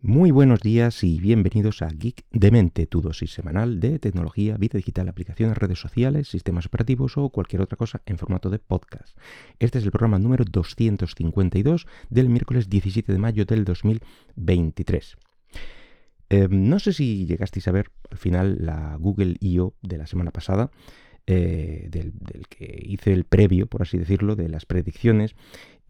Muy buenos días y bienvenidos a Geek de Mente, tu dosis semanal de tecnología, vida digital, aplicaciones, redes sociales, sistemas operativos o cualquier otra cosa en formato de podcast. Este es el programa número 252 del miércoles 17 de mayo del 2023. Em, no sé si llegasteis a ver al final la Google I.O. de la semana pasada. Eh, del, que hice el previo, por así decirlo, de las predicciones.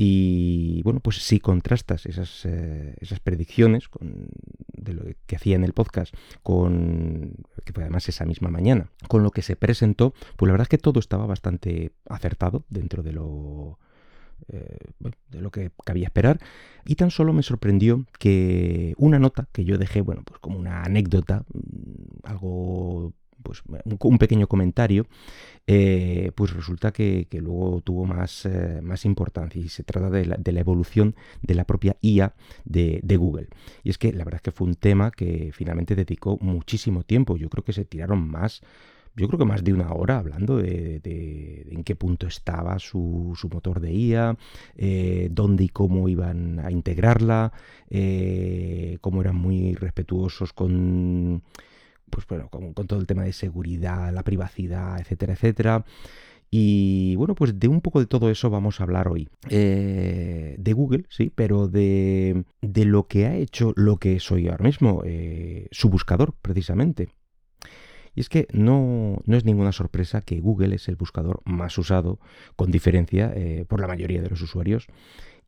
Y bueno, pues si contrastas esas, eh, esas predicciones con, de lo que hacía en el podcast, con que fue además esa misma mañana, con lo que se presentó, pues la verdad es que todo estaba bastante acertado dentro de lo, eh, de lo que cabía esperar. Y tan solo me sorprendió que una nota que yo dejé, bueno, pues como una anécdota, mm, algo pues, un, pequeño comentario, eh, pues resulta que, luego tuvo más, eh, más, importancia y se trata de la, evolución de la propia IA de, Google. Y es que la verdad es que fue un tema que finalmente dedicó muchísimo tiempo. Yo creo que se tiraron más yo creo que más de una hora hablando de, en qué punto estaba su, motor de IA, eh, dónde y cómo iban a integrarla, cómo eran muy respetuosos con pues bueno, con, todo el tema de seguridad, la privacidad, etcétera, etcétera. Y bueno, pues de un poco de todo eso vamos a hablar hoy. Eh, de Google, sí, pero de, de, lo que ha hecho lo que soy ahora mismo, eh, su buscador, precisamente. Y es que no, no, es ninguna sorpresa que Google es el buscador más usado, con diferencia, eh, por la mayoría de los usuarios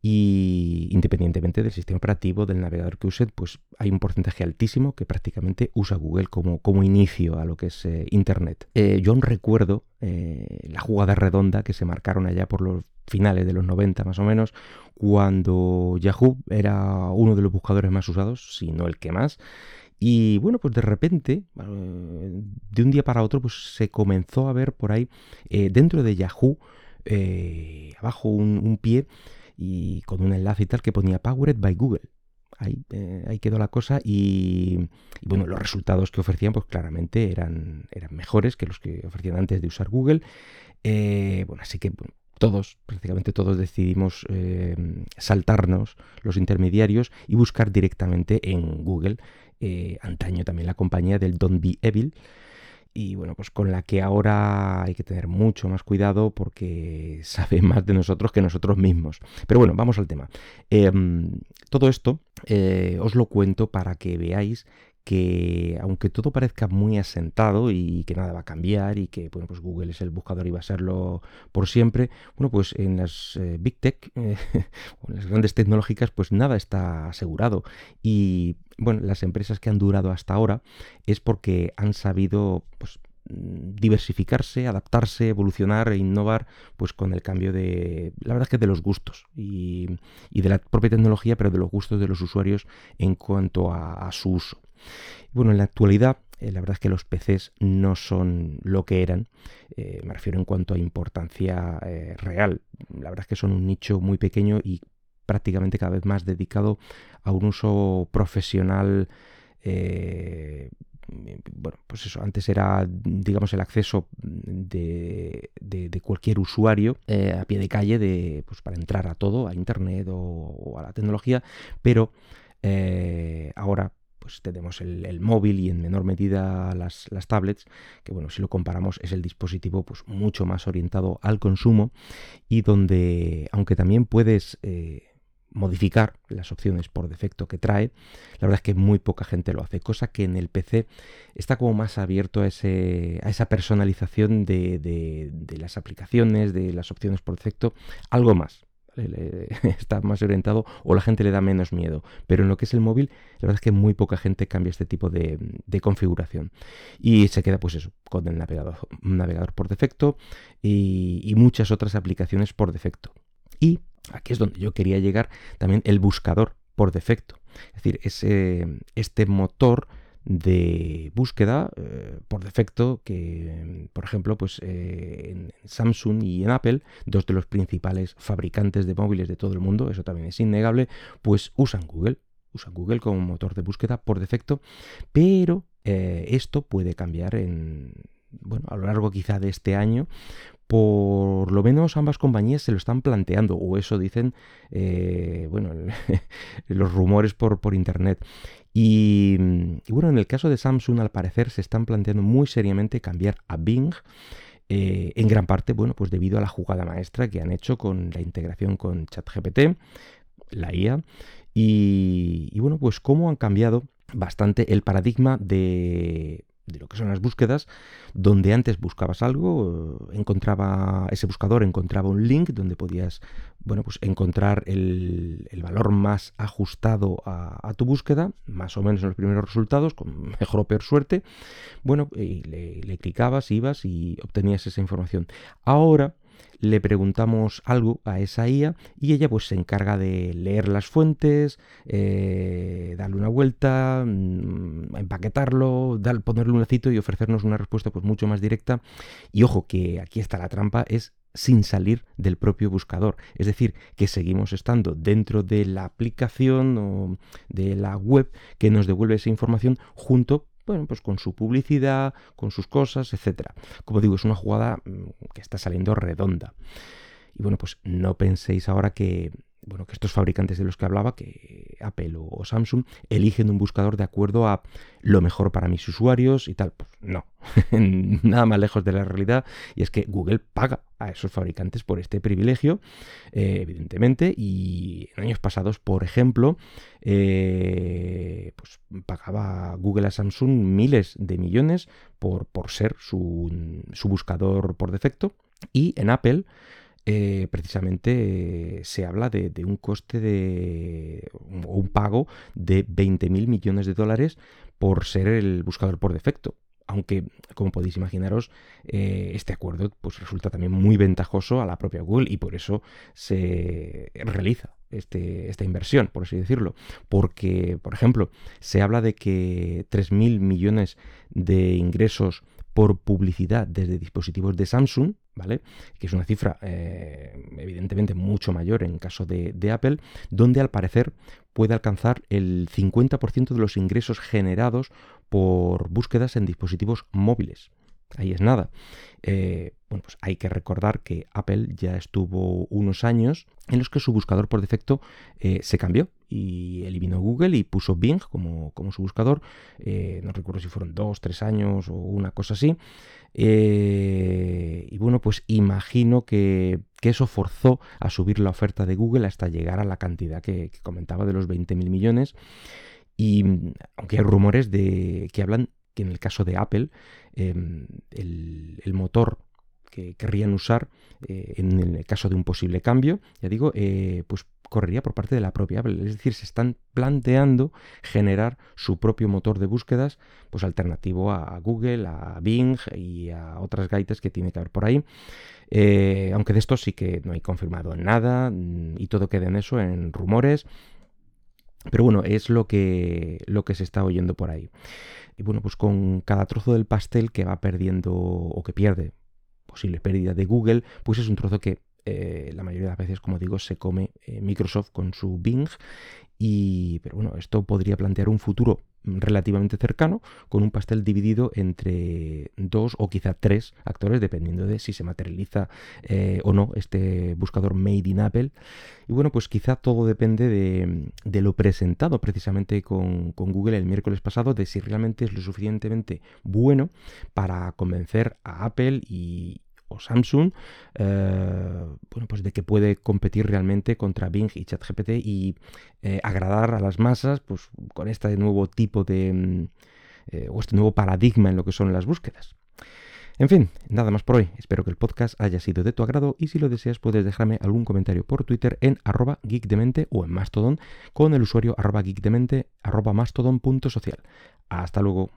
y independientemente del sistema operativo, del navegador que usen, pues hay un porcentaje altísimo que prácticamente usa Google como, como inicio a lo que es eh, Internet. Eh, yo recuerdo eh, la jugada redonda que se marcaron allá por los finales de los 90 más o menos, cuando Yahoo era uno de los buscadores más usados, si no el que más. Y bueno, pues de repente, de un día para otro, pues se comenzó a ver por ahí, dentro de Yahoo, abajo un pie, y con un enlace y tal que ponía Powered by Google. Ahí, eh, ahí quedó la cosa y, bueno, los resultados que ofrecían pues claramente eran, eran mejores que los que ofrecían antes de usar Google. Eh, bueno, así que todos, prácticamente todos decidimos eh, saltarnos los intermediarios y buscar directamente en Google. antaño también la compañía del Don't Be Evil y bueno, pues con la que ahora hay que tener mucho más cuidado porque sabe más de nosotros que nosotros mismos. Pero bueno, vamos al tema. Em, todo esto eh, os lo cuento para que veáis que aunque todo parezca muy asentado y que nada va a cambiar y que bueno, pues Google es el buscador y va a serlo por siempre, bueno, pues en las eh, Big Tech eh, en las grandes tecnológicas pues nada está asegurado y bueno, las empresas que han durado hasta ahora es porque han sabido pues diversificarse, adaptarse, evolucionar e innovar pues con el cambio de la verdad es que de los gustos y, de la propia tecnología pero de los gustos de los usuarios en cuanto a su uso. Bueno, en la actualidad eh, la verdad es que los PCs no son lo que eran, eh, me refiero en cuanto a importancia eh, real. La verdad es que son un nicho muy pequeño y prácticamente cada vez más dedicado a un uso profesional. bueno, pues eso, antes era, digamos, el acceso de, cualquier usuario a pie de calle de, pues, para entrar a todo, a Internet o, a la tecnología, pero ahora pues tenemos el, móvil y en menor medida las, tablets, que bueno, si lo comparamos es el dispositivo pues mucho más orientado al consumo y donde, aunque también puedes eh, modificar las opciones por defecto que trae, la verdad es que muy poca gente lo hace, cosa que en el PC está como más abierto a, ese, a esa personalización de, de las aplicaciones, de las opciones por defecto, algo más está más orientado o la gente le da menos miedo. Pero en lo que es el móvil, la verdad es que muy poca gente cambia este tipo de, configuración. Y se queda pues eso, con el navegador, navegador por defecto y, muchas otras aplicaciones por defecto. Y aquí es donde yo quería llegar también el buscador por defecto. Es decir, ese, este motor de búsqueda eh, por defecto que por ejemplo pues eh, en Samsung y en Apple dos de los principales fabricantes de móviles de todo el mundo eso también es innegable pues usan Google usan Google como motor de búsqueda por defecto pero eh, esto puede cambiar en bueno, a lo largo quizá de este año, por lo menos ambas compañías se lo están planteando, o eso dicen, eh, bueno, los rumores por, por internet. Y, bueno, en el caso de Samsung, al parecer, se están planteando muy seriamente cambiar a Bing. Eh, en gran parte, bueno, pues debido a la jugada maestra que han hecho con la integración con ChatGPT, la IA, y bueno, pues cómo han cambiado bastante el paradigma de, de lo que son las búsquedas, donde antes buscabas algo, encontraba ese buscador encontraba un link donde podías, bueno, pues encontrar el, valor más ajustado a, tu búsqueda, más o menos en los primeros resultados, con mejor o peor suerte. Bueno, y le, le clicabas, ibas y obtenías esa información. Ahora le preguntamos algo a esa IA y ella pues se encarga de leer las fuentes, eh, darle una vuelta, mm, empaquetarlo, dar, ponerle un lacito y ofrecernos una respuesta pues mucho más directa. Y ojo que aquí está la trampa, es sin salir del propio buscador. Es decir, que seguimos estando dentro de la aplicación o de la web que nos devuelve esa información junto bueno, pues con su publicidad, con sus cosas, etcétera. Como digo, es una jugada mm, que está saliendo redonda. Y bueno, pues no penséis ahora que bueno, que estos fabricantes de los que hablaba, que Apple o Samsung, eligen un buscador de acuerdo a lo mejor para mis usuarios y tal. Pues no, nada más lejos de la realidad. Y es que Google paga a esos fabricantes por este privilegio, eh, evidentemente. Y en años pasados, por ejemplo, eh, pues pagaba Google a Samsung miles de millones por, por ser su, su buscador por defecto. Y en Apple eh, precisamente se habla de, un coste de o un pago de 20 mil millones de dólares por ser el buscador por defecto. Aunque, como podéis imaginaros, eh, este acuerdo pues, resulta también muy ventajoso a la propia Google y por eso se realiza este, esta inversión, por así decirlo. Porque, por ejemplo, se habla de que 3.000 millones de ingresos por publicidad desde dispositivos de Samsung, ¿vale? Que es una cifra eh, evidentemente mucho mayor en caso de, Apple, donde al parecer puede alcanzar el 50% de los ingresos generados por búsquedas en dispositivos móviles. Ahí es nada. Eh, bueno, pues hay que recordar que Apple ya estuvo unos años en los que su buscador por defecto eh, se cambió y eliminó Google y puso Bing como, como su buscador. Eh, no recuerdo si fueron dos, tres años o una cosa así. y bueno, pues imagino que, eso forzó a subir la oferta de Google hasta llegar a la cantidad que, comentaba de los 20.000 millones. Y aunque hay rumores de que hablan que en el caso de Apple, em, el, motor que querrían usar eh, en el caso de un posible cambio, ya digo, eh, pues correría por parte de la propia Apple. Es decir, se están planteando generar su propio motor de búsquedas, pues alternativo a Google, a Bing y a otras gaitas que tiene que haber por ahí. Eh, aunque de esto sí que no hay confirmado nada mm, y todo queda en eso, en rumores. Pero bueno, es lo que, lo que se está oyendo por ahí. Y bueno, pues con cada trozo del pastel que va perdiendo o que pierde posible pérdida de Google, pues es un trozo que eh, la mayoría de las veces, como digo, se come eh, Microsoft con su Bing. Y, pero bueno, esto podría plantear un futuro relativamente cercano, con un pastel dividido entre dos o quizá tres actores, dependiendo de si se materializa eh, o no este buscador Made in Apple. Y bueno, pues quizá todo depende de, lo presentado precisamente con, con, Google el miércoles pasado, de si realmente es lo suficientemente bueno para convencer a Apple y, o Samsung, eh, bueno, pues de que puede competir realmente contra Bing y ChatGPT y eh, agradar a las masas, pues con este nuevo tipo de mm, eh, o este nuevo paradigma en lo que son las búsquedas. En fin, nada más por hoy. Espero que el podcast haya sido de tu agrado y si lo deseas puedes dejarme algún comentario por Twitter en arroba geekdemente o en Mastodon con el usuario arroba geekdemente arroba mastodon.social. Hasta luego.